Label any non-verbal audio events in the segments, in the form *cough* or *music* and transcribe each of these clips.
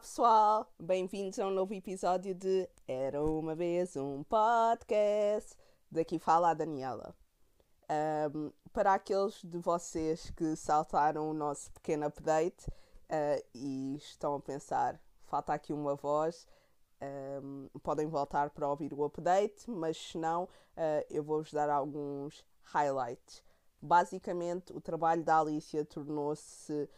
pessoal, bem-vindos a um novo episódio de Era uma vez um podcast. Daqui fala a Daniela. Um, para aqueles de vocês que saltaram o nosso pequeno update uh, e estão a pensar, falta aqui uma voz, um, podem voltar para ouvir o update, mas se não, uh, eu vou-vos dar alguns highlights. Basicamente, o trabalho da Alicia tornou-se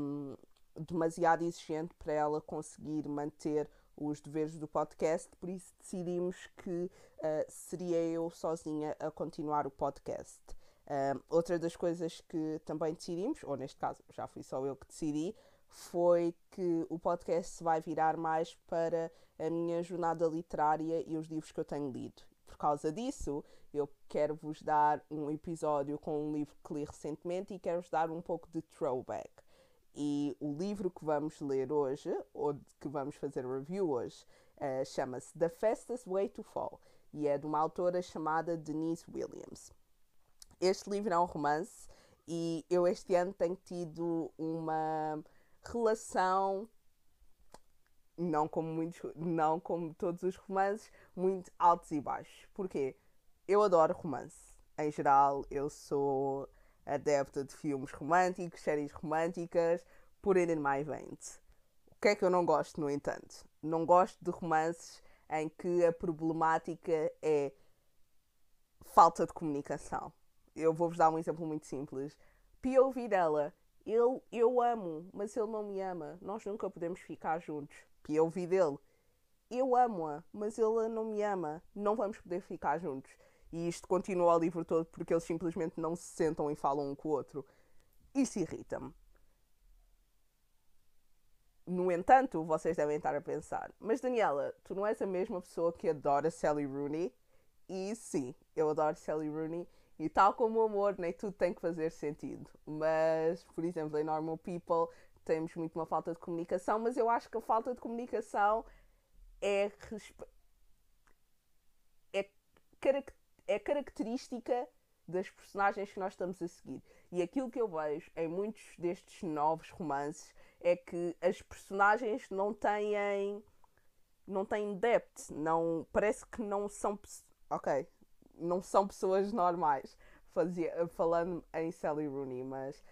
um, demasiado exigente para ela conseguir manter os deveres do podcast, por isso decidimos que uh, seria eu sozinha a continuar o podcast. Uh, outra das coisas que também decidimos, ou neste caso já fui só eu que decidi, foi que o podcast vai virar mais para a minha jornada literária e os livros que eu tenho lido. Por causa disso, eu quero vos dar um episódio com um livro que li recentemente e quero-vos dar um pouco de throwback. E o livro que vamos ler hoje, ou que vamos fazer review hoje, uh, chama-se The Fastest Way to Fall e é de uma autora chamada Denise Williams. Este livro é um romance e eu este ano tenho tido uma relação não como muitos, não como todos os romances, muito altos e baixos. Porquê? Eu adoro romance. Em geral, eu sou adepta de filmes românticos, séries românticas, por in my veins. O que é que eu não gosto, no entanto? Não gosto de romances em que a problemática é falta de comunicação. Eu vou-vos dar um exemplo muito simples. POV dela. Ele, eu amo, mas ele não me ama. Nós nunca podemos ficar juntos. POV dele. Eu amo-a, mas ele não me ama. Não vamos poder ficar juntos. E isto continua o livro todo porque eles simplesmente não se sentam e falam um com o outro. Isso irrita-me. No entanto, vocês devem estar a pensar: mas Daniela, tu não és a mesma pessoa que adora Sally Rooney? E sim, eu adoro Sally Rooney. E tal como o amor, nem tudo tem que fazer sentido. Mas, por exemplo, em Normal People temos muito uma falta de comunicação, mas eu acho que a falta de comunicação é, é característica é característica das personagens que nós estamos a seguir. E aquilo que eu vejo em muitos destes novos romances é que as personagens não têm não têm depth, não parece que não são ok, não são pessoas normais. Fazia, falando em Sally Rooney, mas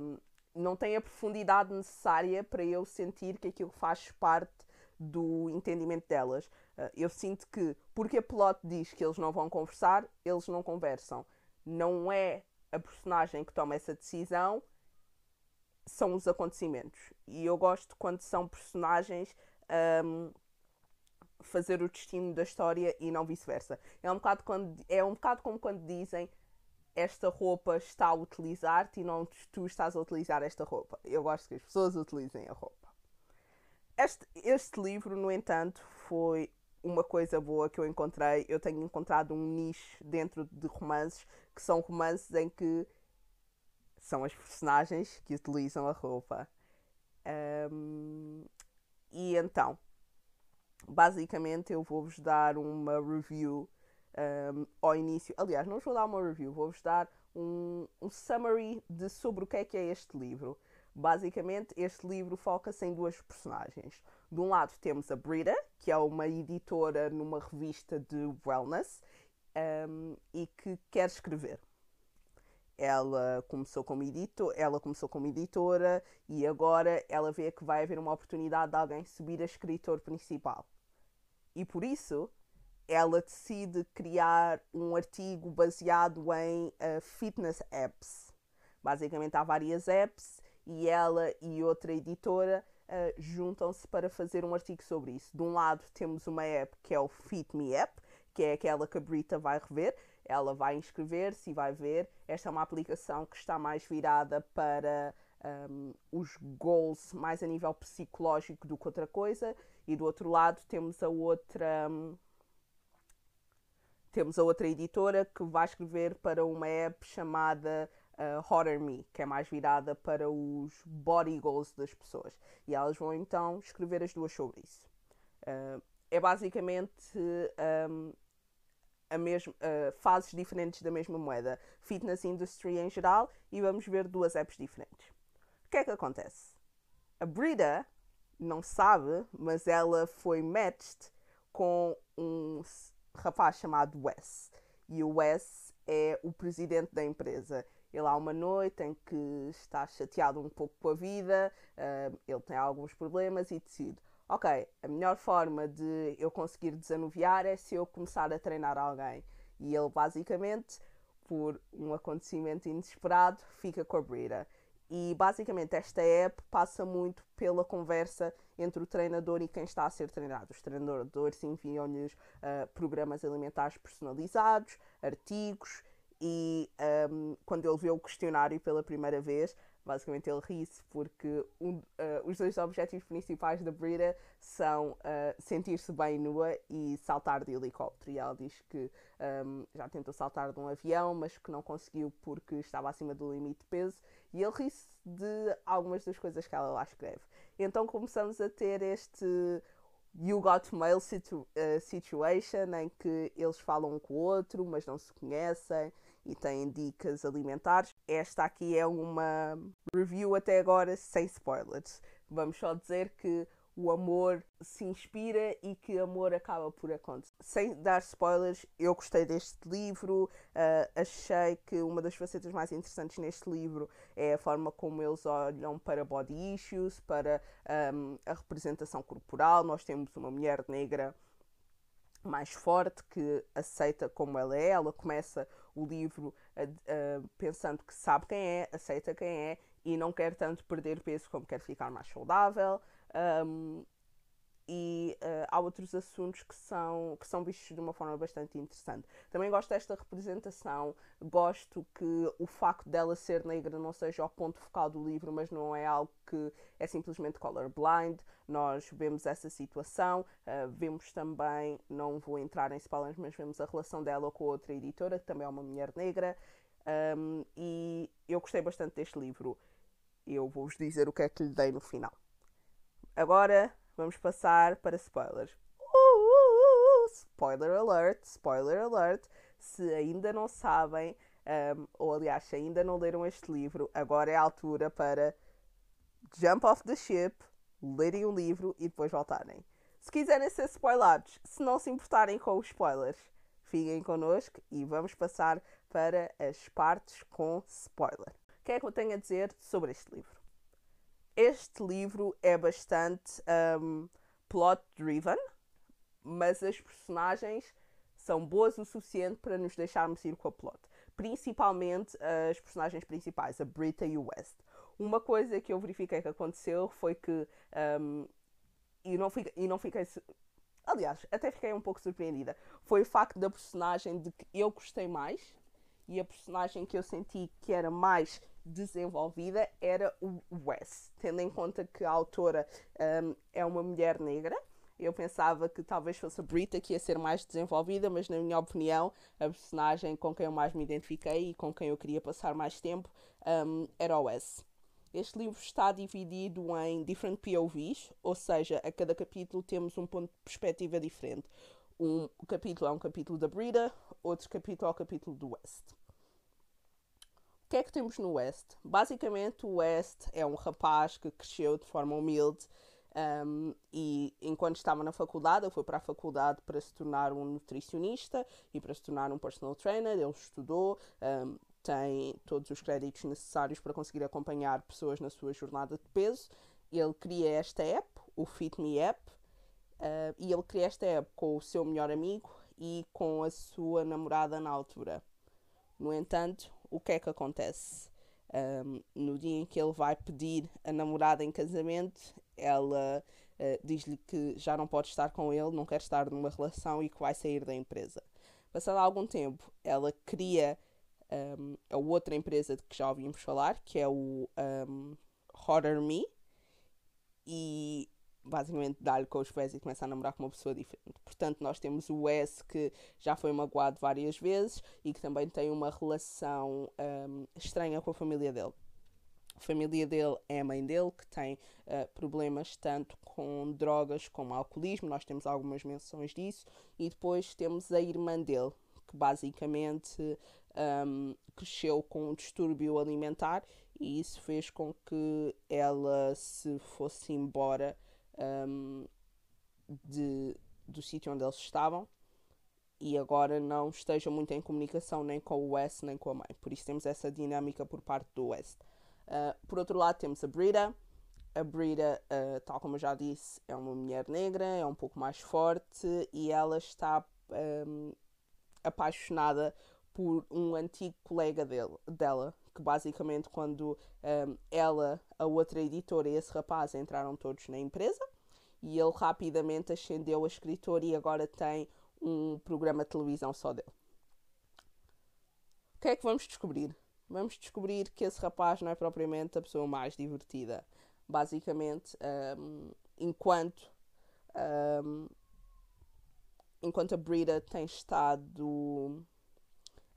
um, não tem a profundidade necessária para eu sentir que aquilo faz parte do entendimento delas. Uh, eu sinto que, porque a plot diz que eles não vão conversar, eles não conversam. Não é a personagem que toma essa decisão, são os acontecimentos. E eu gosto quando são personagens um, fazer o destino da história e não vice-versa. É um bocado quando é um bocado como quando dizem esta roupa está a utilizar-te e não tu estás a utilizar esta roupa. Eu gosto que as pessoas utilizem a roupa. Este, este livro, no entanto, foi uma coisa boa que eu encontrei. Eu tenho encontrado um nicho dentro de romances que são romances em que são as personagens que utilizam a roupa. Um, e então, basicamente, eu vou-vos dar uma review um, ao início. Aliás, não vou dar uma review, vou-vos dar um, um summary de sobre o que é que é este livro. Basicamente, este livro foca-se em duas personagens. De um lado temos a Brita, que é uma editora numa revista de wellness um, e que quer escrever. Ela começou como editor, ela começou como editora e agora ela vê que vai haver uma oportunidade de alguém subir a escritor principal. E por isso ela decide criar um artigo baseado em uh, fitness apps. Basicamente há várias apps e ela e outra editora uh, juntam-se para fazer um artigo sobre isso. De um lado temos uma app que é o Fit Me App, que é aquela que a Brita vai rever. Ela vai inscrever-se e vai ver. Esta é uma aplicação que está mais virada para um, os goals mais a nível psicológico do que outra coisa. E do outro lado temos a outra. Um, temos a outra editora que vai escrever para uma app chamada uh, Hotter Me, que é mais virada para os body goals das pessoas. E elas vão então escrever as duas sobre isso. Uh, é basicamente um, a mesma, uh, fases diferentes da mesma moeda. Fitness industry em geral e vamos ver duas apps diferentes. O que é que acontece? A Brita não sabe, mas ela foi matched com um rapaz chamado Wes. E o Wes é o presidente da empresa. Ele há uma noite em que está chateado um pouco com a vida, uh, ele tem alguns problemas e decide: ok, a melhor forma de eu conseguir desanuviar é se eu começar a treinar alguém. E ele basicamente, por um acontecimento inesperado, fica com a Brita. E basicamente esta app passa muito pela conversa entre o treinador e quem está a ser treinado. Os treinadores enviam-lhes uh, programas alimentares personalizados, artigos e um, quando ele vê o questionário pela primeira vez, basicamente ele ri-se porque um, uh, os dois objetivos principais da Brita são uh, sentir-se bem nua e saltar de helicóptero. E ela diz que um, já tentou saltar de um avião, mas que não conseguiu porque estava acima do limite de peso. E ele ri-se de algumas das coisas que ela lá escreve. Então começamos a ter este You Got Mail situ uh, situation em que eles falam um com o outro, mas não se conhecem e têm dicas alimentares. Esta aqui é uma review até agora sem spoilers. Vamos só dizer que o amor se inspira e que amor acaba por acontecer. Sem dar spoilers, eu gostei deste livro, uh, achei que uma das facetas mais interessantes neste livro é a forma como eles olham para body issues, para um, a representação corporal. Nós temos uma mulher negra mais forte que aceita como ela é, ela começa o livro pensando que sabe quem é, aceita quem é e não quer tanto perder peso como quer ficar mais saudável. Um, e uh, há outros assuntos que são, que são vistos de uma forma bastante interessante. Também gosto desta representação, gosto que o facto dela ser negra não seja o ponto focal do livro, mas não é algo que é simplesmente colorblind. Nós vemos essa situação, uh, vemos também, não vou entrar em spoilers, mas vemos a relação dela com outra editora, que também é uma mulher negra, um, e eu gostei bastante deste livro. Eu vou-vos dizer o que é que lhe dei no final. Agora vamos passar para spoilers. Uh, spoiler alert, spoiler alert. Se ainda não sabem, um, ou aliás, se ainda não leram este livro, agora é a altura para jump off the ship, lerem o livro e depois voltarem. Se quiserem ser spoilados, se não se importarem com os spoilers, fiquem connosco e vamos passar para as partes com spoiler. O que é que eu tenho a dizer sobre este livro? Este livro é bastante um, plot-driven, mas as personagens são boas o suficiente para nos deixarmos ir com a plot. Principalmente as personagens principais, a Brita e o West. Uma coisa que eu verifiquei que aconteceu foi que. Um, e, não fiquei, e não fiquei. Aliás, até fiquei um pouco surpreendida. Foi o facto da personagem de que eu gostei mais e a personagem que eu senti que era mais desenvolvida era o Wes, tendo em conta que a autora um, é uma mulher negra. Eu pensava que talvez fosse a Brita que ia ser mais desenvolvida, mas na minha opinião, a personagem com quem eu mais me identifiquei e com quem eu queria passar mais tempo um, era o Wes. Este livro está dividido em different POVs, ou seja, a cada capítulo temos um ponto de perspectiva diferente. Um capítulo é um capítulo da Brita, outro capítulo é o capítulo do West que é que temos no West? Basicamente, o West é um rapaz que cresceu de forma humilde um, e enquanto estava na faculdade, ele foi para a faculdade para se tornar um nutricionista e para se tornar um personal trainer. Ele estudou, um, tem todos os créditos necessários para conseguir acompanhar pessoas na sua jornada de peso. Ele cria esta app, o Fit Me App, uh, e ele cria esta app com o seu melhor amigo e com a sua namorada na altura. No entanto, o que é que acontece? Um, no dia em que ele vai pedir a namorada em casamento, ela uh, diz-lhe que já não pode estar com ele, não quer estar numa relação e que vai sair da empresa. Passado algum tempo, ela cria um, a outra empresa de que já ouvimos falar, que é o um, Hotter Me, e basicamente dá-lhe com os pés e começa a namorar com uma pessoa diferente. Portanto, nós temos o S que já foi magoado várias vezes e que também tem uma relação um, estranha com a família dele. A família dele é a mãe dele, que tem uh, problemas tanto com drogas como alcoolismo, nós temos algumas menções disso, e depois temos a irmã dele, que basicamente um, cresceu com um distúrbio alimentar e isso fez com que ela se fosse embora um, de, do sítio onde eles estavam e agora não esteja muito em comunicação nem com o West nem com a mãe. Por isso temos essa dinâmica por parte do West. Uh, por outro lado, temos a Brita. A Brita, uh, tal como eu já disse, é uma mulher negra, é um pouco mais forte e ela está um, apaixonada por um antigo colega dele, dela, que basicamente quando um, ela, a outra editora e esse rapaz entraram todos na empresa e ele rapidamente ascendeu a escritor e agora tem um programa de televisão só dele. O que é que vamos descobrir? Vamos descobrir que esse rapaz não é propriamente a pessoa mais divertida. Basicamente, um, enquanto um, enquanto a Brita tem estado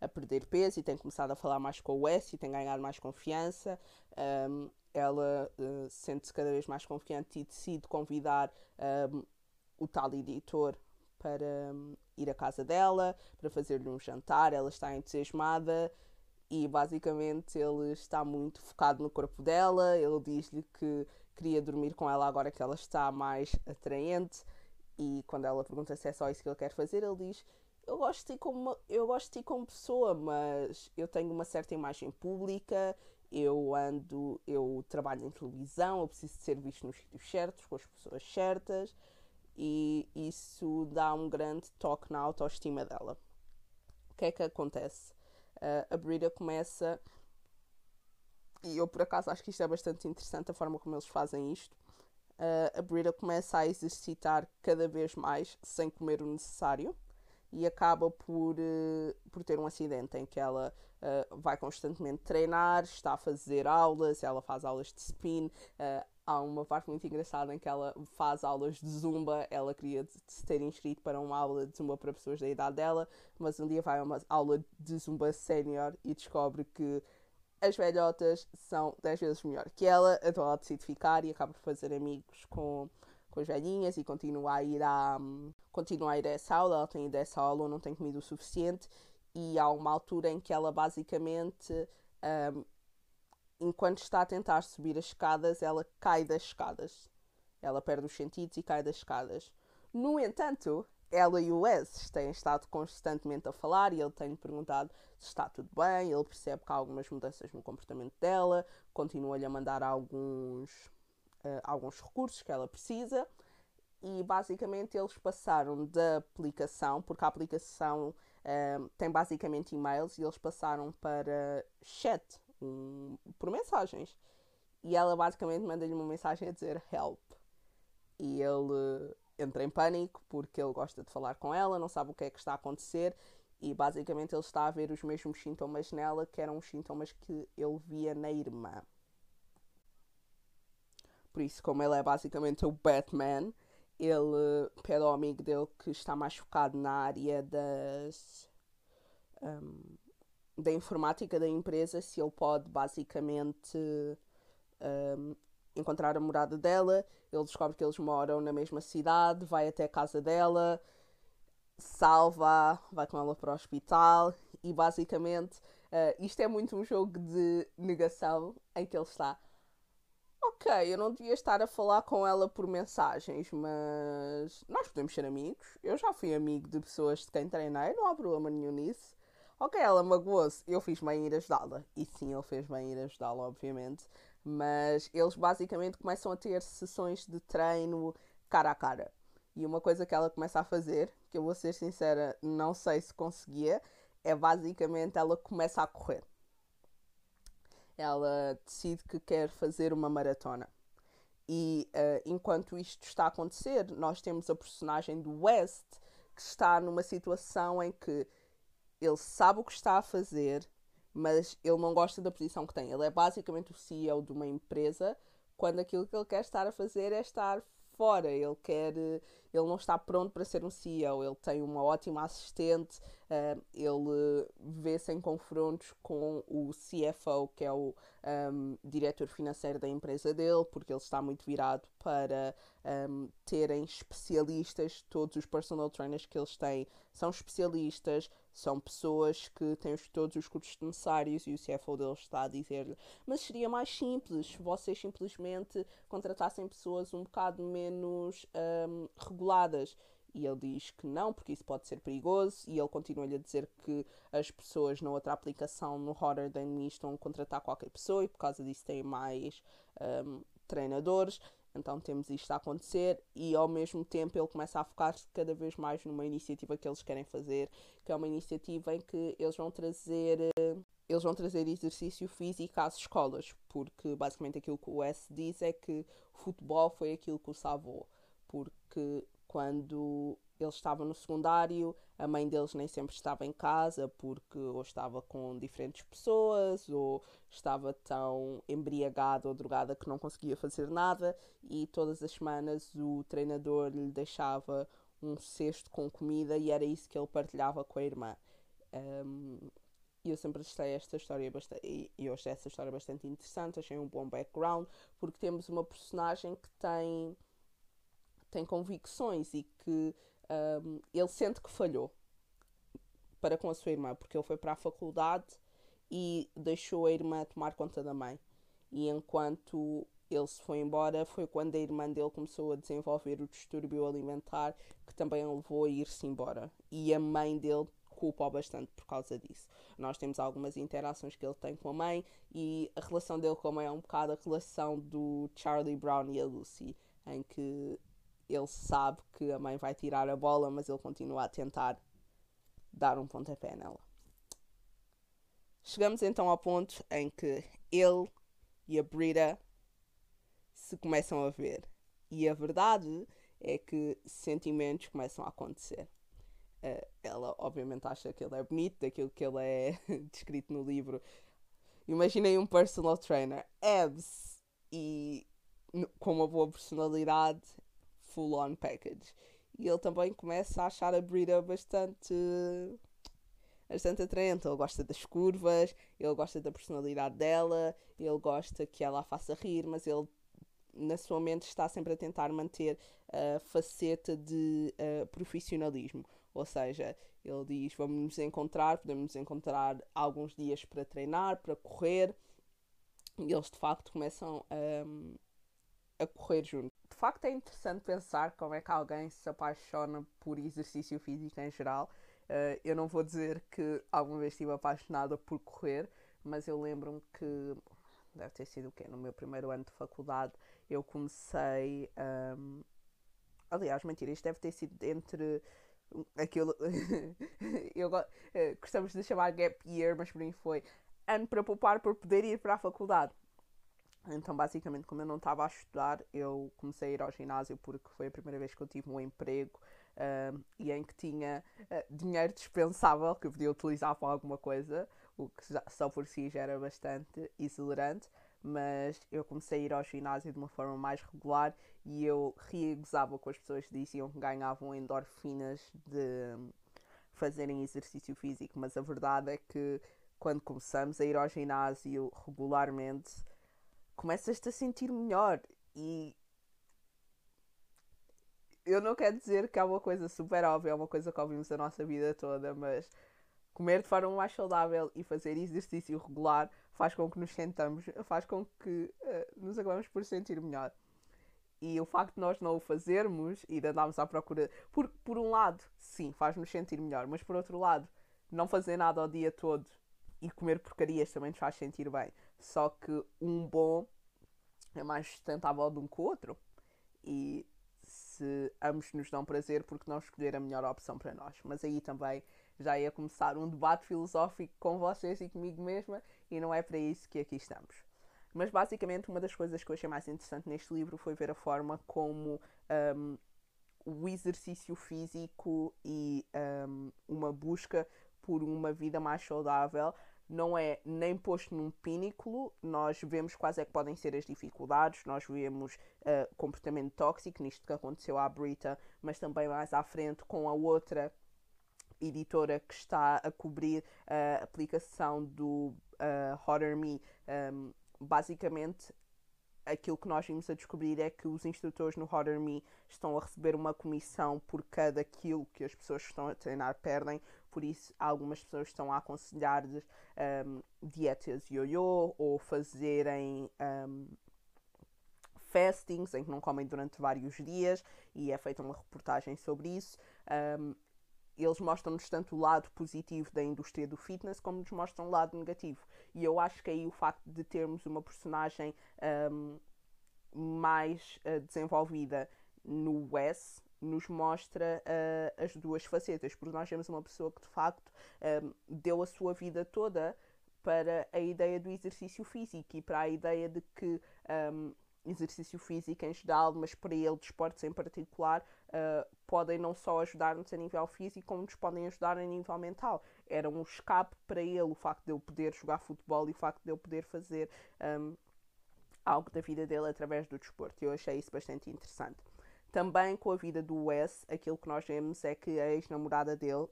a perder peso e tem começado a falar mais com o Wes e tem ganhado mais confiança, um, ela uh, sente-se cada vez mais confiante e decide convidar um, o tal editor para um, ir à casa dela, para fazer-lhe um jantar. Ela está entusiasmada e basicamente ele está muito focado no corpo dela. Ele diz-lhe que queria dormir com ela agora que ela está mais atraente. E quando ela pergunta se é só isso que ele quer fazer, ele diz: Eu gosto de ti como, eu gosto de como pessoa, mas eu tenho uma certa imagem pública eu ando, eu trabalho em televisão, eu preciso de ser visto nos sítios certos, com as pessoas certas, e isso dá um grande toque na autoestima dela. O que é que acontece? Uh, a Brita começa, e eu por acaso acho que isto é bastante interessante, a forma como eles fazem isto. Uh, a Brita começa a exercitar cada vez mais sem comer o necessário e acaba por, uh, por ter um acidente em que ela uh, vai constantemente treinar, está a fazer aulas, ela faz aulas de spin. Uh, há uma parte muito engraçada em que ela faz aulas de zumba. Ela queria se ter inscrito para uma aula de zumba para pessoas da idade dela, mas um dia vai a uma aula de zumba sénior e descobre que as velhotas são 10 vezes melhor que ela, então ela decide ficar e acaba por fazer amigos com com as velhinhas e continua a ir a, um, continua a ir a essa aula, ela tem ido a essa aula, não tem comido o suficiente e há uma altura em que ela basicamente, um, enquanto está a tentar subir as escadas, ela cai das escadas. Ela perde os sentidos e cai das escadas. No entanto, ela e o Wes têm estado constantemente a falar e ele tem perguntado se está tudo bem. Ele percebe que há algumas mudanças no comportamento dela, continua-lhe a mandar alguns uh, alguns recursos que ela precisa e basicamente eles passaram da aplicação, porque a aplicação uh, tem basicamente e-mails e eles passaram para chat um, por mensagens. E ela basicamente manda-lhe uma mensagem a dizer help. E ele entra em pânico porque ele gosta de falar com ela, não sabe o que é que está a acontecer e basicamente ele está a ver os mesmos sintomas nela que eram os sintomas que ele via na irmã. Por isso, como ele é basicamente o Batman, ele pede ao amigo dele que está mais focado na área das. Um, da informática da empresa, se ele pode basicamente um, encontrar a morada dela. Ele descobre que eles moram na mesma cidade, vai até a casa dela, salva, vai com ela para o hospital e basicamente uh, isto é muito um jogo de negação em que ele está ok, eu não devia estar a falar com ela por mensagens, mas nós podemos ser amigos. Eu já fui amigo de pessoas de quem treinei, não há problema nenhum nisso. Ok, ela magoou-se, eu fiz bem ir ajudá-la. E sim, ele fez bem ir ajudá-la, obviamente. Mas eles basicamente começam a ter sessões de treino cara a cara. E uma coisa que ela começa a fazer, que eu vou ser sincera, não sei se conseguia, é basicamente ela começa a correr ela decide que quer fazer uma maratona. E uh, enquanto isto está a acontecer, nós temos a personagem do West que está numa situação em que ele sabe o que está a fazer, mas ele não gosta da posição que tem. Ele é basicamente o CEO de uma empresa quando aquilo que ele quer estar a fazer é estar fora. Ele quer, ele não está pronto para ser um CEO. Ele tem uma ótima assistente, ele vê-se confrontos com o CFO, que é o um, diretor financeiro da empresa dele, porque ele está muito virado para um, terem especialistas. Todos os personal trainers que eles têm são especialistas, são pessoas que têm todos os cursos necessários e o CFO deles está a dizer-lhe: Mas seria mais simples se vocês simplesmente contratassem pessoas um bocado menos um, reguladas. E ele diz que não, porque isso pode ser perigoso. E ele continua-lhe a dizer que as pessoas na outra aplicação, no Than Me, estão a contratar qualquer pessoa e por causa disso têm mais um, treinadores. Então temos isto a acontecer e ao mesmo tempo ele começa a focar-se cada vez mais numa iniciativa que eles querem fazer, que é uma iniciativa em que eles vão trazer eles vão trazer exercício físico às escolas, porque basicamente aquilo que o S diz é que o futebol foi aquilo que o salvou, porque quando eles estavam no secundário, a mãe deles nem sempre estava em casa porque ou estava com diferentes pessoas ou estava tão embriagada ou drogada que não conseguia fazer nada e todas as semanas o treinador lhe deixava um cesto com comida e era isso que ele partilhava com a irmã. Um, eu sempre achei esta história bastante, eu achei essa história bastante interessante, achei um bom background, porque temos uma personagem que tem, tem convicções e que um, ele sente que falhou para com a sua irmã, porque ele foi para a faculdade e deixou a irmã tomar conta da mãe. E enquanto ele se foi embora, foi quando a irmã dele começou a desenvolver o distúrbio alimentar, que também a levou a ir-se embora. E a mãe dele culpa bastante por causa disso. Nós temos algumas interações que ele tem com a mãe e a relação dele com a mãe é um bocado a relação do Charlie Brown e a Lucy, em que ele sabe que a mãe vai tirar a bola, mas ele continua a tentar dar um pontapé nela. Chegamos então ao ponto em que ele e a Brita se começam a ver. E a verdade é que sentimentos começam a acontecer. Uh, ela, obviamente, acha que ele é bonito, daquilo que ele é *laughs* descrito no livro. Imaginei um personal trainer, abs, e com uma boa personalidade full on package. E ele também começa a achar a Brita bastante bastante atraente. Ele gosta das curvas, ele gosta da personalidade dela, ele gosta que ela a faça rir, mas ele na sua mente está sempre a tentar manter a faceta de uh, profissionalismo. Ou seja, ele diz: Vamos nos encontrar, podemos nos encontrar alguns dias para treinar, para correr. E eles de facto começam um, a correr juntos facto é interessante pensar como é que alguém se apaixona por exercício físico em geral. Uh, eu não vou dizer que alguma vez estive apaixonada por correr, mas eu lembro-me que deve ter sido o quê? No meu primeiro ano de faculdade eu comecei. Um, aliás, mentira, isto deve ter sido entre aquilo. *laughs* eu uh, gostamos de chamar gap year, mas para mim foi ano para poupar por poder ir para a faculdade. Então, basicamente, como eu não estava a estudar, eu comecei a ir ao ginásio porque foi a primeira vez que eu tive um emprego uh, e em que tinha uh, dinheiro dispensável que eu podia utilizar para alguma coisa, o que já, só por si já era bastante exuberante. Mas eu comecei a ir ao ginásio de uma forma mais regular e eu ria e gozava com as pessoas que diziam que ganhavam endorfinas de fazerem exercício físico. Mas a verdade é que quando começamos a ir ao ginásio regularmente, começas-te a sentir melhor e eu não quero dizer que é uma coisa super óbvia, é uma coisa que ouvimos a nossa vida toda, mas comer de forma mais saudável e fazer exercício regular faz com que nos sentamos, faz com que uh, nos acabamos por sentir melhor. E o facto de nós não o fazermos e de andarmos à procura, por, por um lado, sim, faz-nos sentir melhor, mas por outro lado, não fazer nada o dia todo e comer porcarias também nos faz sentir bem. Só que um bom é mais sustentável de um que o outro. E se ambos nos dão prazer, porque não escolher a melhor opção para nós? Mas aí também já ia começar um debate filosófico com vocês e comigo mesma, e não é para isso que aqui estamos. Mas basicamente, uma das coisas que eu achei mais interessante neste livro foi ver a forma como um, o exercício físico e um, uma busca por uma vida mais saudável não é nem posto num pináculo, nós vemos quais é que podem ser as dificuldades, nós vemos uh, comportamento tóxico, nisto que aconteceu à Brita, mas também mais à frente com a outra editora que está a cobrir a aplicação do uh, Me. Um, basicamente, aquilo que nós vimos a descobrir é que os instrutores no Hotter Me estão a receber uma comissão por cada quilo que as pessoas que estão a treinar perdem, por isso algumas pessoas estão a aconselhar-lhes um, dietas yo-yo ou fazerem um, fastings em que não comem durante vários dias e é feita uma reportagem sobre isso. Um, eles mostram-nos tanto o lado positivo da indústria do fitness como nos mostram o lado negativo. E eu acho que aí o facto de termos uma personagem um, mais uh, desenvolvida no Wes nos mostra uh, as duas facetas, porque nós temos uma pessoa que de facto um, deu a sua vida toda para a ideia do exercício físico e para a ideia de que um, exercício físico em geral, mas para ele, desportos em particular, uh, podem não só ajudar-nos a nível físico, como nos podem ajudar a nível mental. Era um escape para ele o facto de eu poder jogar futebol e o facto de eu poder fazer um, algo da vida dele através do desporto. Eu achei isso bastante interessante. Também com a vida do Wes, aquilo que nós vemos é que a ex-namorada dele,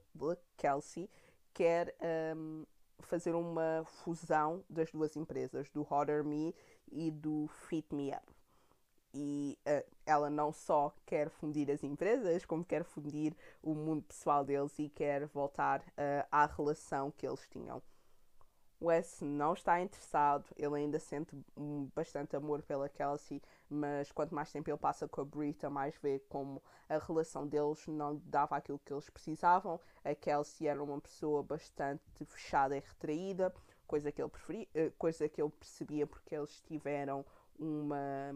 Kelsey, quer um, fazer uma fusão das duas empresas, do Hotter Me e do Fit Me Up. E uh, ela não só quer fundir as empresas, como quer fundir o mundo pessoal deles e quer voltar uh, à relação que eles tinham. Wes não está interessado, ele ainda sente bastante amor pela Kelsey, mas quanto mais tempo ele passa com a Brita, mais vê como a relação deles não dava aquilo que eles precisavam. A Kelsey era uma pessoa bastante fechada e retraída, coisa que ele preferia, eh, coisa que ele percebia porque eles tiveram uma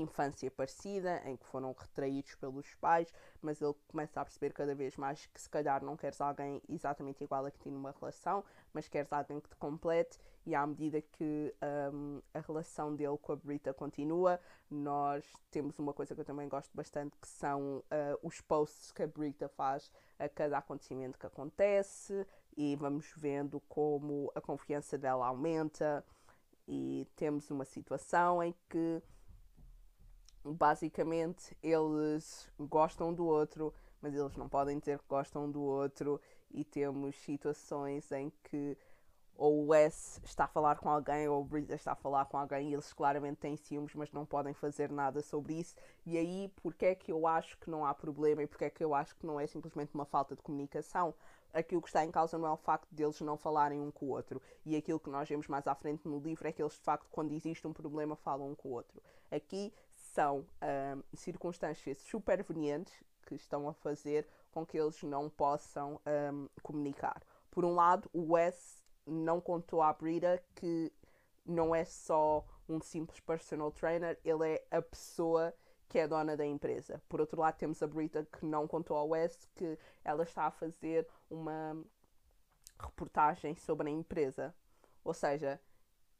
infância parecida, em que foram retraídos pelos pais, mas ele começa a perceber cada vez mais que se calhar não queres alguém exatamente igual a que tem numa relação, mas queres alguém que te complete, e à medida que um, a relação dele com a Brita continua, nós temos uma coisa que eu também gosto bastante, que são uh, os posts que a Brita faz a cada acontecimento que acontece, e vamos vendo como a confiança dela aumenta, e temos uma situação em que basicamente eles gostam do outro, mas eles não podem dizer que gostam do outro, e temos situações em que ou o Wes está a falar com alguém ou o Brita está a falar com alguém e eles claramente têm ciúmes, mas não podem fazer nada sobre isso. E aí, porque é que eu acho que não há problema e porque é que eu acho que não é simplesmente uma falta de comunicação? Aquilo que está em causa não é o facto deles não falarem um com o outro. E aquilo que nós vemos mais à frente no livro é que eles, de facto, quando existe um problema, falam um com o outro. Aqui são um, circunstâncias supervenientes que estão a fazer com que eles não possam um, comunicar. Por um lado, o Wes não contou à Brita que não é só um simples personal trainer, ele é a pessoa que é dona da empresa. Por outro lado, temos a Brita que não contou ao Wes que ela está a fazer uma reportagem sobre a empresa. Ou seja,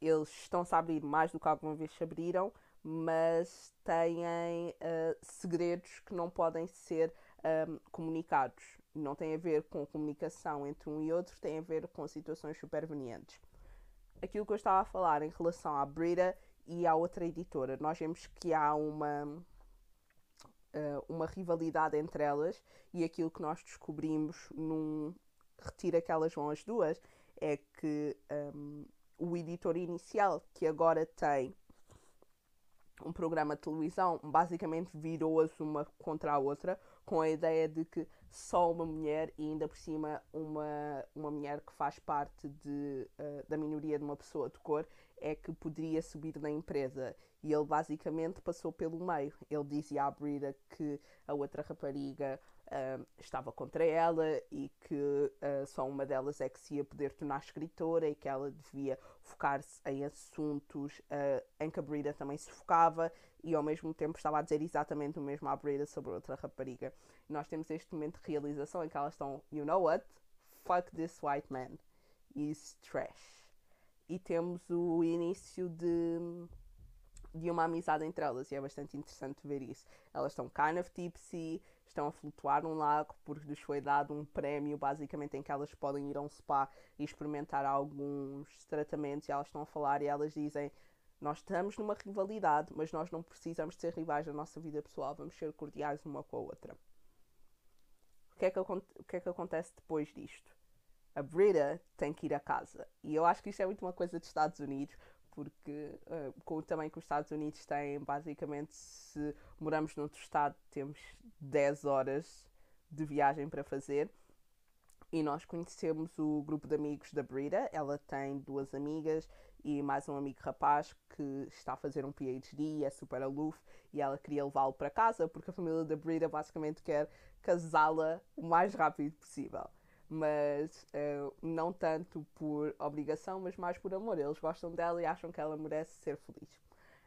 eles estão-se a abrir mais do que alguma vez se abriram, mas têm uh, segredos que não podem ser um, comunicados. Não tem a ver com comunicação entre um e outro, tem a ver com situações supervenientes. Aquilo que eu estava a falar em relação à Brita e à outra editora, nós vemos que há uma, uh, uma rivalidade entre elas e aquilo que nós descobrimos num retiro que elas vão as duas é que um, o editor inicial, que agora tem um programa de televisão basicamente virou-as uma contra a outra, com a ideia de que só uma mulher, e ainda por cima uma, uma mulher que faz parte de, uh, da minoria de uma pessoa de cor, é que poderia subir na empresa. E ele basicamente passou pelo meio. Ele dizia à Brida que a outra rapariga uh, estava contra ela e que uh, só uma delas é que se ia poder tornar escritora e que ela devia focar-se em assuntos uh, em que a Brida também se focava e ao mesmo tempo estava a dizer exatamente o mesmo à Brida sobre outra rapariga. E nós temos este momento de realização em que elas estão, you know what? Fuck this white man. He's trash. E temos o início de de uma amizade entre elas e é bastante interessante ver isso. Elas estão kind of tipsy estão a flutuar num lago porque lhes foi dado um prémio, basicamente, em que elas podem ir a um spa e experimentar alguns tratamentos. E elas estão a falar e elas dizem: Nós estamos numa rivalidade, mas nós não precisamos ser rivais na nossa vida pessoal, vamos ser cordiais uma com a outra. O que é que, o que, é que acontece depois disto? A Brita tem que ir a casa. E eu acho que isto é muito uma coisa dos Estados Unidos, porque uh, com tamanho que os Estados Unidos têm, basicamente, se moramos noutro estado, temos 10 horas de viagem para fazer. E nós conhecemos o grupo de amigos da Brita. Ela tem duas amigas e mais um amigo rapaz que está a fazer um PhD é super aloof. E ela queria levá-lo para casa porque a família da Brita basicamente quer casá-la o mais rápido possível mas uh, não tanto por obrigação, mas mais por amor. Eles gostam dela e acham que ela merece ser feliz.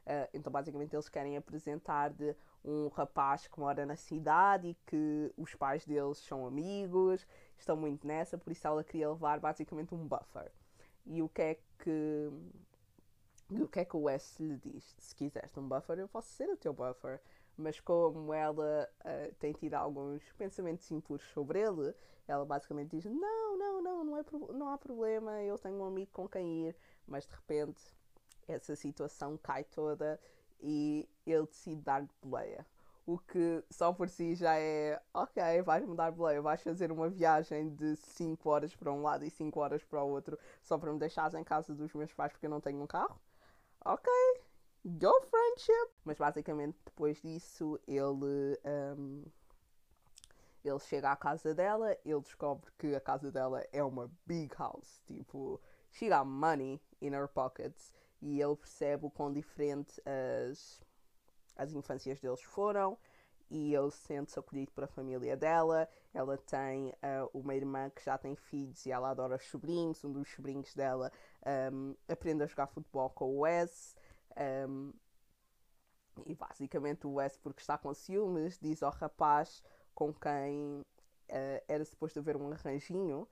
Uh, então, basicamente, eles querem apresentar-de um rapaz que mora na cidade e que os pais deles são amigos, estão muito nessa, por isso ela queria levar basicamente um buffer. E o que é que. o que é que o Wes lhe diz? Se quiseres um buffer, eu posso ser o teu buffer. Mas como ela uh, tem tido alguns pensamentos impuros sobre ele, ela basicamente diz: Não, não, não, não, é não há problema, eu tenho um amigo com quem ir. Mas de repente essa situação cai toda e ele decide dar boleia. O que só por si já é ok, vais mudar boleia, vais fazer uma viagem de 5 horas para um lado e 5 horas para o outro só para me deixares em casa dos meus pais porque eu não tenho um carro. Ok, go friendship! Mas basicamente depois disso ele. Um, ele chega à casa dela, ele descobre que a casa dela é uma big house, tipo, she got money in her pockets, e ele percebe o quão diferente as, as infâncias deles foram, e ele sente-se acolhido para a família dela. Ela tem uh, uma irmã que já tem filhos e ela adora os sobrinhos. Um dos sobrinhos dela um, aprende a jogar futebol com o Wes. Um, e basicamente o Wes, porque está com ciúmes, diz ao rapaz com quem uh, era suposto haver um arranjinho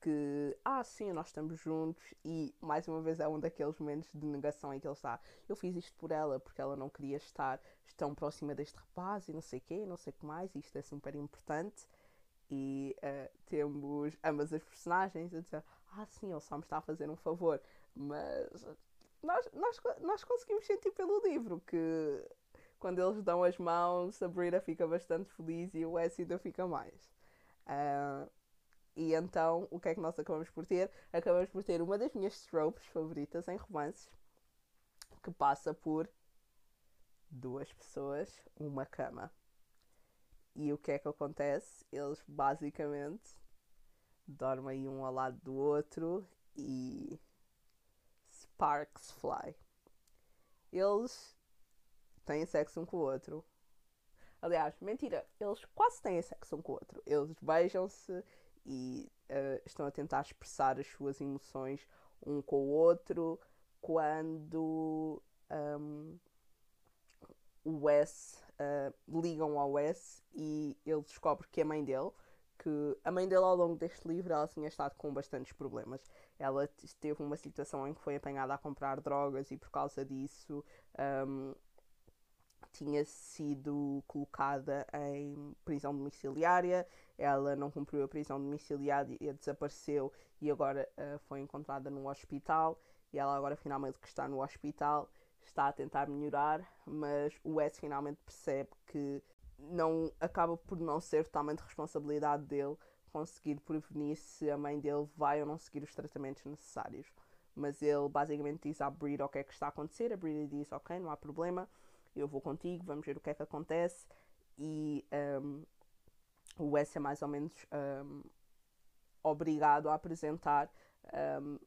que, ah, sim, nós estamos juntos, e mais uma vez é um daqueles momentos de negação em que ele está. Eu fiz isto por ela, porque ela não queria estar tão próxima deste rapaz e não sei o quê, não sei o que mais, e isto é super importante. E uh, temos ambas as personagens a dizer, ah, sim, ele só me está a fazer um favor, mas nós, nós, nós conseguimos sentir pelo livro que quando eles dão as mãos, a Brita fica bastante feliz e o Wes ainda fica mais. Uh, e então, o que é que nós acabamos por ter? Acabamos por ter uma das minhas tropes favoritas em romances, que passa por duas pessoas, uma cama. E o que é que acontece? Eles basicamente dormem um ao lado do outro e sparks fly. Eles têm sexo um com o outro. Aliás, mentira, eles quase têm sexo um com o outro. Eles beijam-se e uh, estão a tentar expressar as suas emoções um com o outro quando um, o Wes uh, ligam ao Wes e ele descobre que é mãe dele que a mãe dele ao longo deste livro ela tinha estado com bastantes problemas. Ela teve uma situação em que foi apanhada a comprar drogas e por causa disso um, tinha sido colocada em prisão domiciliária, ela não cumpriu a prisão domiciliária e desapareceu e agora uh, foi encontrada no hospital e ela agora finalmente que está no hospital está a tentar melhorar, mas o Wes finalmente percebe que não acaba por não ser totalmente responsabilidade dele conseguir prevenir se a mãe dele vai ou não seguir os tratamentos necessários. Mas ele basicamente diz à Brita o que é que está a acontecer, a Brita diz ok, não há problema, eu vou contigo, vamos ver o que é que acontece. E um, o Wes é mais ou menos um, obrigado a apresentar um,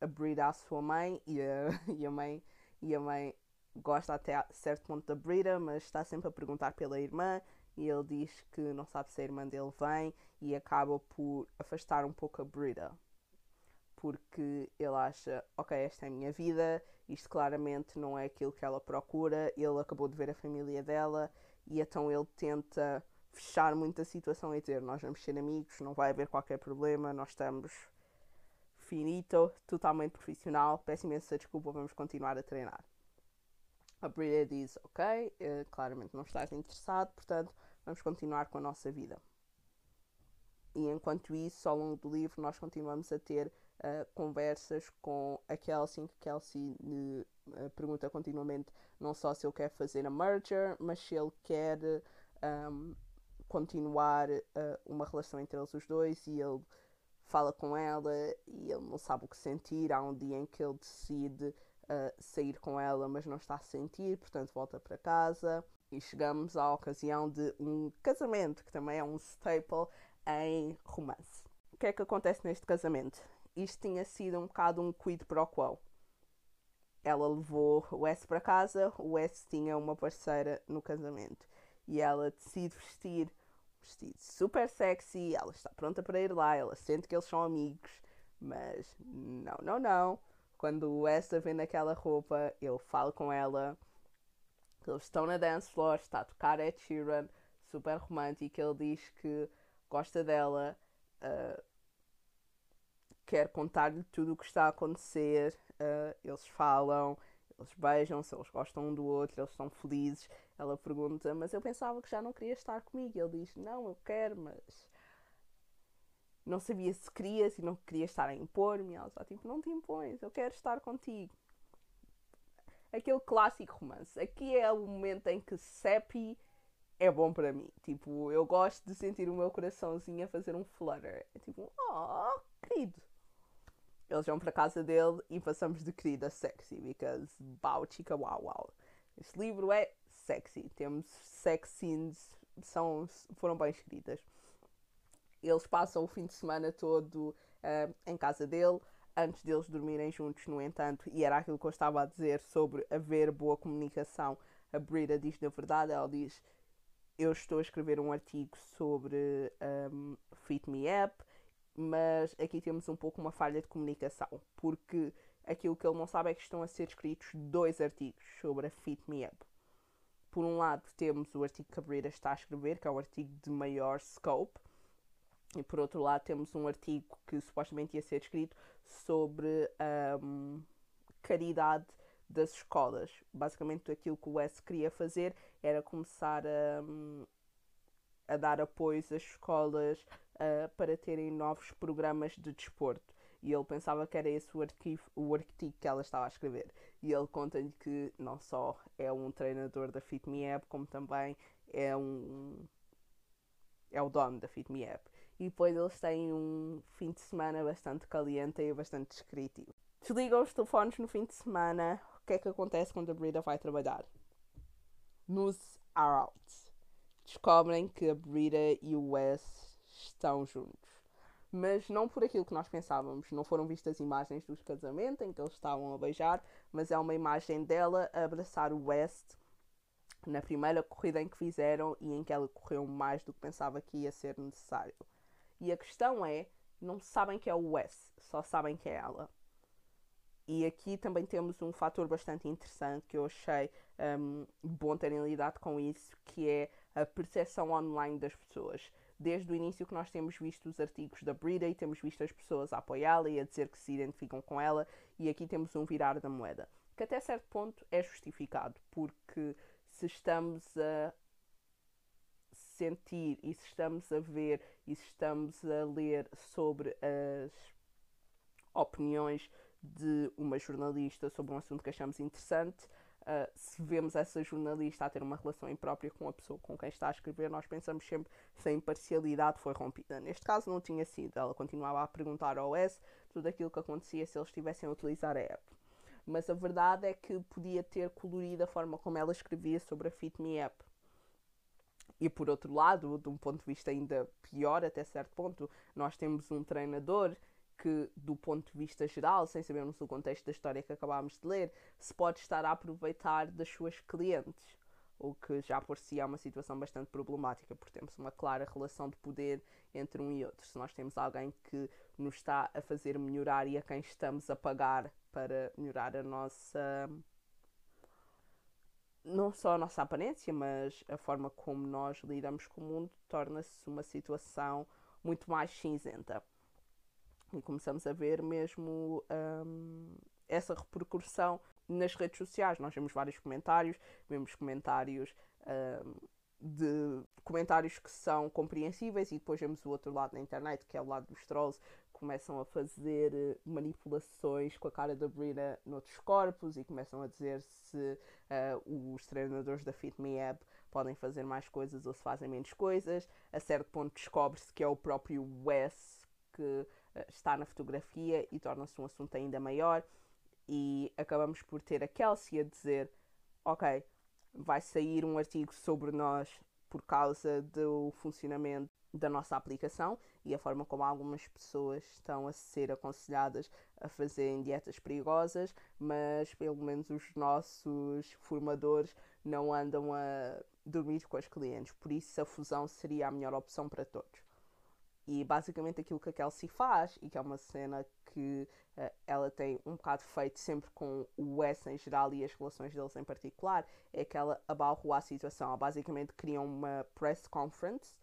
a Brita à sua mãe e a, *laughs* e a mãe e a mãe gosta até a certo ponto da Brita, mas está sempre a perguntar pela irmã e ele diz que não sabe se a irmã dele vem e acaba por afastar um pouco a Brita porque ele acha, ok, esta é a minha vida, isto claramente não é aquilo que ela procura, ele acabou de ver a família dela e então ele tenta fechar muito a situação e dizer nós vamos ser amigos, não vai haver qualquer problema, nós estamos finito, totalmente profissional, peço imensa desculpa, vamos continuar a treinar. A Brita diz, ok, uh, claramente não estás interessado, portanto vamos continuar com a nossa vida. E enquanto isso, ao longo do livro, nós continuamos a ter uh, conversas com a Kelsey, que Kelsey lhe uh, pergunta continuamente não só se ele quer fazer a merger, mas se ele quer um, continuar uh, uma relação entre eles os dois e ele fala com ela e ele não sabe o que sentir. Há um dia em que ele decide uh, sair com ela, mas não está a sentir, portanto volta para casa. E chegamos à ocasião de um casamento, que também é um staple em romance. O que é que acontece neste casamento? Isto tinha sido um bocado um quid pro quo. Ela levou o S para casa, o S tinha uma parceira no casamento e ela decide vestir um vestido super sexy, ela está pronta para ir lá, ela sente que eles são amigos, mas não, não, não. Quando o S a vê naquela roupa, ele fala com ela, eles estão na dance floor, está a tocar Ed Sheeran, super romântico, ele diz que gosta dela, uh, quer contar-lhe tudo o que está a acontecer. Uh, eles falam, eles beijam-se, eles gostam um do outro, eles estão felizes. Ela pergunta, mas eu pensava que já não queria estar comigo. Ele diz, não, eu quero, mas não sabia se querias e não queria estar a impor-me. Ela está tipo, não te impões, eu quero estar contigo. Aquele clássico romance. Aqui é o momento em que Seppi é bom para mim. Tipo, eu gosto de sentir o meu coraçãozinho a fazer um flutter. É tipo, oh, querido. Eles vão para casa dele e passamos de querida sexy, because bau, chica, uau, uau. Este livro é sexy. Temos sex scenes, são, foram bem escritas. Eles passam o fim de semana todo uh, em casa dele, antes deles dormirem juntos, no entanto, e era aquilo que eu estava a dizer sobre haver boa comunicação. A Brita diz na verdade, ela diz eu estou a escrever um artigo sobre um, Fit Me Up, mas aqui temos um pouco uma falha de comunicação, porque aquilo que ele não sabe é que estão a ser escritos dois artigos sobre a Fit Me Up. Por um lado, temos o artigo que a Brita está a escrever, que é um artigo de maior scope, e por outro lado, temos um artigo que supostamente ia ser escrito sobre um, caridade das escolas. Basicamente, aquilo que o Wes queria fazer era começar a, a dar apoio às escolas uh, para terem novos programas de desporto. E ele pensava que era esse o artigo, o artigo que ela estava a escrever. E ele conta-lhe que não só é um treinador da Fit Me App, como também é um. é o dono da Fit Me App. E depois eles têm um fim de semana bastante caliente e bastante descritivo. Desligam os telefones no fim de semana, que é que acontece quando a Brita vai trabalhar? Nos are out. Descobrem que a Brita e o Wes estão juntos. Mas não por aquilo que nós pensávamos. Não foram vistas imagens dos casamentos em que eles estavam a beijar, mas é uma imagem dela a abraçar o West na primeira corrida em que fizeram e em que ela correu mais do que pensava que ia ser necessário. E a questão é, não sabem que é o Wes, só sabem que é ela. E aqui também temos um fator bastante interessante que eu achei um, bom terem lidado com isso, que é a percepção online das pessoas. Desde o início que nós temos visto os artigos da Brita e temos visto as pessoas a apoiá-la e a dizer que se identificam com ela, e aqui temos um virar da moeda, que até certo ponto é justificado, porque se estamos a sentir e se estamos a ver e se estamos a ler sobre as opiniões de uma jornalista sobre um assunto que achamos interessante, uh, se vemos essa jornalista a ter uma relação imprópria com a pessoa com quem está a escrever, nós pensamos sempre se a imparcialidade foi rompida. Neste caso não tinha sido, ela continuava a perguntar ao S tudo aquilo que acontecia se eles estivessem a utilizar a app. Mas a verdade é que podia ter colorido a forma como ela escrevia sobre a Fit Me App. E por outro lado, de um ponto de vista ainda pior, até certo ponto, nós temos um treinador que, do ponto de vista geral, sem sabermos o contexto da história que acabámos de ler, se pode estar a aproveitar das suas clientes. O que já por si é uma situação bastante problemática, porque temos uma clara relação de poder entre um e outro. Se nós temos alguém que nos está a fazer melhorar e a quem estamos a pagar para melhorar a nossa. Não só a nossa aparência, mas a forma como nós lidamos com o mundo, torna-se uma situação muito mais cinzenta. E começamos a ver mesmo um, essa repercussão nas redes sociais. Nós vemos vários comentários, vemos comentários um, de comentários que são compreensíveis e depois vemos o outro lado na internet, que é o lado dos trolls, começam a fazer eh, manipulações com a cara da Brina noutros corpos e começam a dizer se uh, os treinadores da Fit Me App podem fazer mais coisas ou se fazem menos coisas. A certo ponto descobre-se que é o próprio Wes que uh, está na fotografia e torna-se um assunto ainda maior. E acabamos por ter a Kelsey a dizer: Ok, vai sair um artigo sobre nós por causa do funcionamento da nossa aplicação e a forma como algumas pessoas estão a ser aconselhadas a fazerem dietas perigosas, mas pelo menos os nossos formadores não andam a dormir com as clientes, por isso a fusão seria a melhor opção para todos. E basicamente aquilo que a Kelsey faz, e que é uma cena que uh, ela tem um bocado feito sempre com o Wes em geral e as relações deles em particular, é que ela abalroa a situação. Ela basicamente cria uma press conference,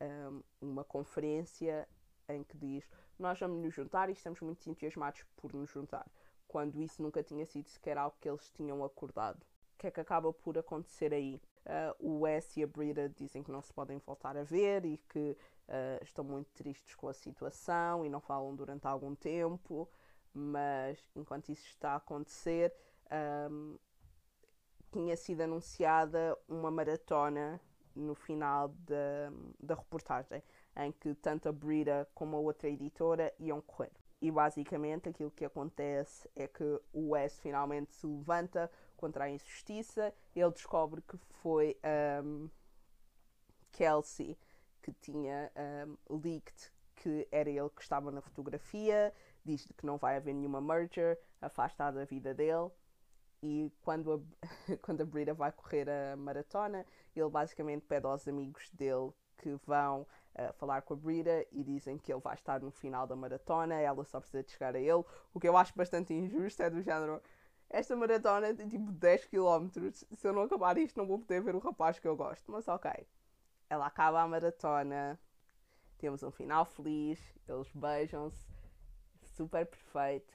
um, ehm, uma conferência em que diz nós vamos nos juntar e estamos muito entusiasmados por nos juntar, quando isso nunca tinha sido sequer algo que eles tinham acordado. O que é que acaba por acontecer aí? Uh, o Wes e a Brita dizem que não se podem voltar a ver e que uh, estão muito tristes com a situação e não falam durante algum tempo, mas enquanto isso está a acontecer, um, tinha sido anunciada uma maratona no final da, da reportagem, em que tanto a Brita como a outra editora iam correr. E basicamente aquilo que acontece é que o Wes finalmente se levanta contra a injustiça, ele descobre que foi um, Kelsey que tinha um, leaked que era ele que estava na fotografia, diz que não vai haver nenhuma merger, afasta da vida dele. E quando a, *laughs* quando a Brita vai correr a maratona, ele basicamente pede aos amigos dele que vão uh, falar com a Brita e dizem que ele vai estar no final da maratona, ela só precisa de chegar a ele. O que eu acho bastante injusto é do género. Esta maratona tem tipo 10 km. Se eu não acabar isto, não vou poder ver o rapaz que eu gosto. Mas ok ela acaba a maratona, temos um final feliz, eles beijam-se, super perfeito.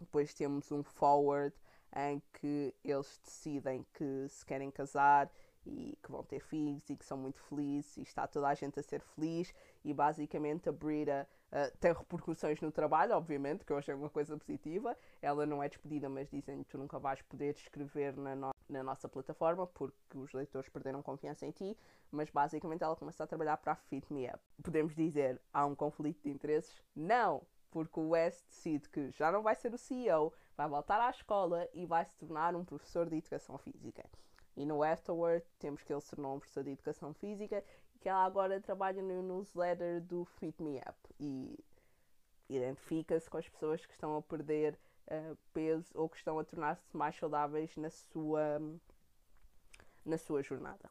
Depois temos um forward em que eles decidem que se querem casar e que vão ter filhos e que são muito felizes e está toda a gente a ser feliz e basicamente a Brita uh, tem repercussões no trabalho, obviamente, que hoje é uma coisa positiva. Ela não é despedida, mas dizem que tu nunca vais poder escrever na, no na nossa plataforma porque os leitores perderam confiança em ti, mas basicamente ela começa a trabalhar para a Fit Me Up. Podemos dizer, há um conflito de interesses? Não! Porque o Wes decide que já não vai ser o CEO, vai voltar à escola e vai se tornar um professor de educação física. E no Afterward temos que ele se tornou um professor de educação física que ela agora trabalha no newsletter do Fit Me Up e identifica-se com as pessoas que estão a perder uh, peso ou que estão a tornar-se mais saudáveis na sua, na sua jornada.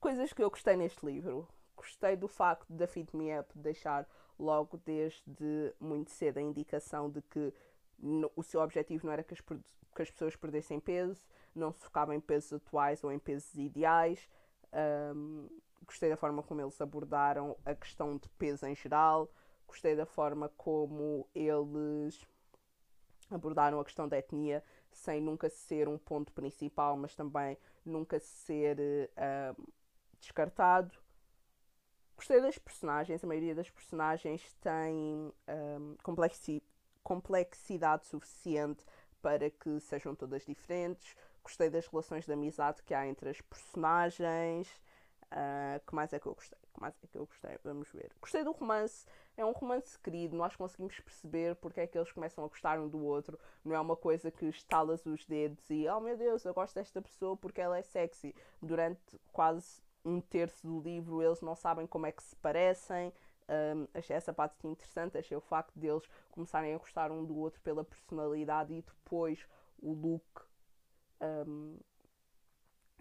Coisas que eu gostei neste livro. Gostei do facto da Fit Me Up deixar logo desde muito cedo a indicação de que no, o seu objetivo não era que as, que as pessoas perdessem peso, não se focavam em pesos atuais ou em pesos ideais. Um, gostei da forma como eles abordaram a questão de peso em geral, gostei da forma como eles abordaram a questão da etnia sem nunca ser um ponto principal, mas também nunca ser uh, descartado. Gostei das personagens, a maioria das personagens tem um, complexi complexidade suficiente para que sejam todas diferentes. Gostei das relações de amizade que há entre as personagens. Uh, que mais é que eu gostei? Que mais é que eu gostei? Vamos ver. Gostei do romance. É um romance querido. Nós conseguimos perceber porque é que eles começam a gostar um do outro. Não é uma coisa que estalas os dedos e oh meu Deus, eu gosto desta pessoa porque ela é sexy. Durante quase um terço do livro eles não sabem como é que se parecem. Um, achei essa parte interessante, achei o facto deles começarem a gostar um do outro pela personalidade e depois o look um,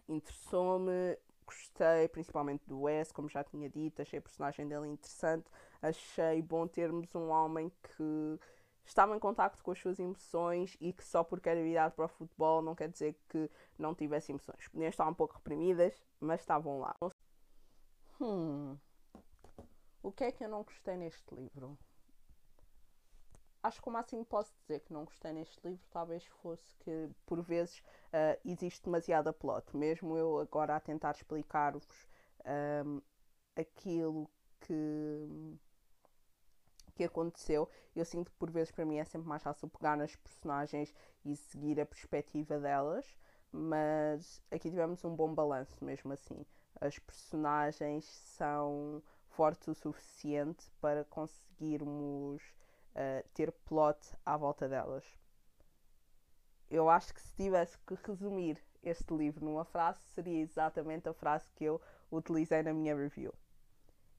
interessou-me. Gostei principalmente do Wes, como já tinha dito, achei a personagem dele interessante. Achei bom termos um homem que estava em contacto com as suas emoções e que só porque era virado para o futebol não quer dizer que não tivesse emoções. Podiam estar um pouco reprimidas, mas estavam lá. Hum. O que é que eu não gostei neste livro? Acho que o máximo posso dizer que não gostei neste livro talvez fosse que por vezes uh, existe demasiada plot. Mesmo eu agora a tentar explicar-vos um, aquilo que que aconteceu, eu sinto que por vezes para mim é sempre mais fácil pegar nas personagens e seguir a perspectiva delas, mas aqui tivemos um bom balanço mesmo assim. As personagens são fortes o suficiente para conseguirmos uh, ter plot à volta delas. Eu acho que se tivesse que resumir este livro numa frase, seria exatamente a frase que eu utilizei na minha review.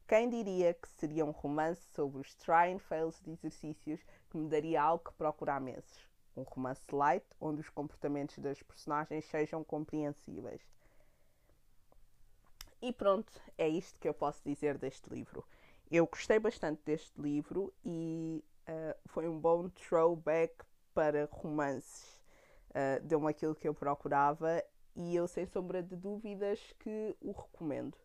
Quem diria que seria um romance sobre os try and fails de exercícios que me daria algo que procurar meses? Um romance light, onde os comportamentos das personagens sejam compreensíveis. E pronto, é isto que eu posso dizer deste livro. Eu gostei bastante deste livro e uh, foi um bom throwback para romances. Uh, Deu-me aquilo que eu procurava e eu, sem sombra de dúvidas, que o recomendo.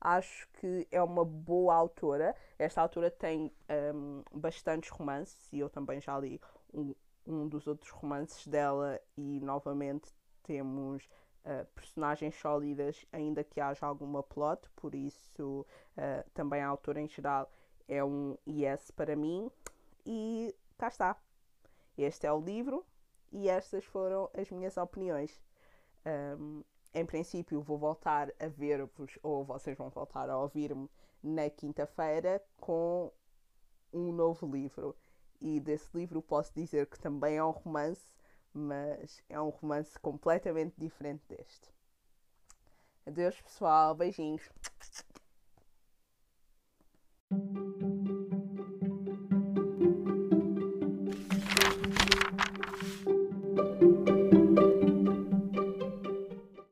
Acho que é uma boa autora. Esta autora tem um, bastantes romances e eu também já li um, um dos outros romances dela e novamente temos uh, personagens sólidas, ainda que haja alguma plot, por isso uh, também a autora em geral é um yes para mim. E cá está. Este é o livro e estas foram as minhas opiniões. Um, em princípio, vou voltar a ver-vos, ou vocês vão voltar a ouvir-me na quinta-feira com um novo livro. E desse livro posso dizer que também é um romance, mas é um romance completamente diferente deste. Adeus, pessoal. Beijinhos.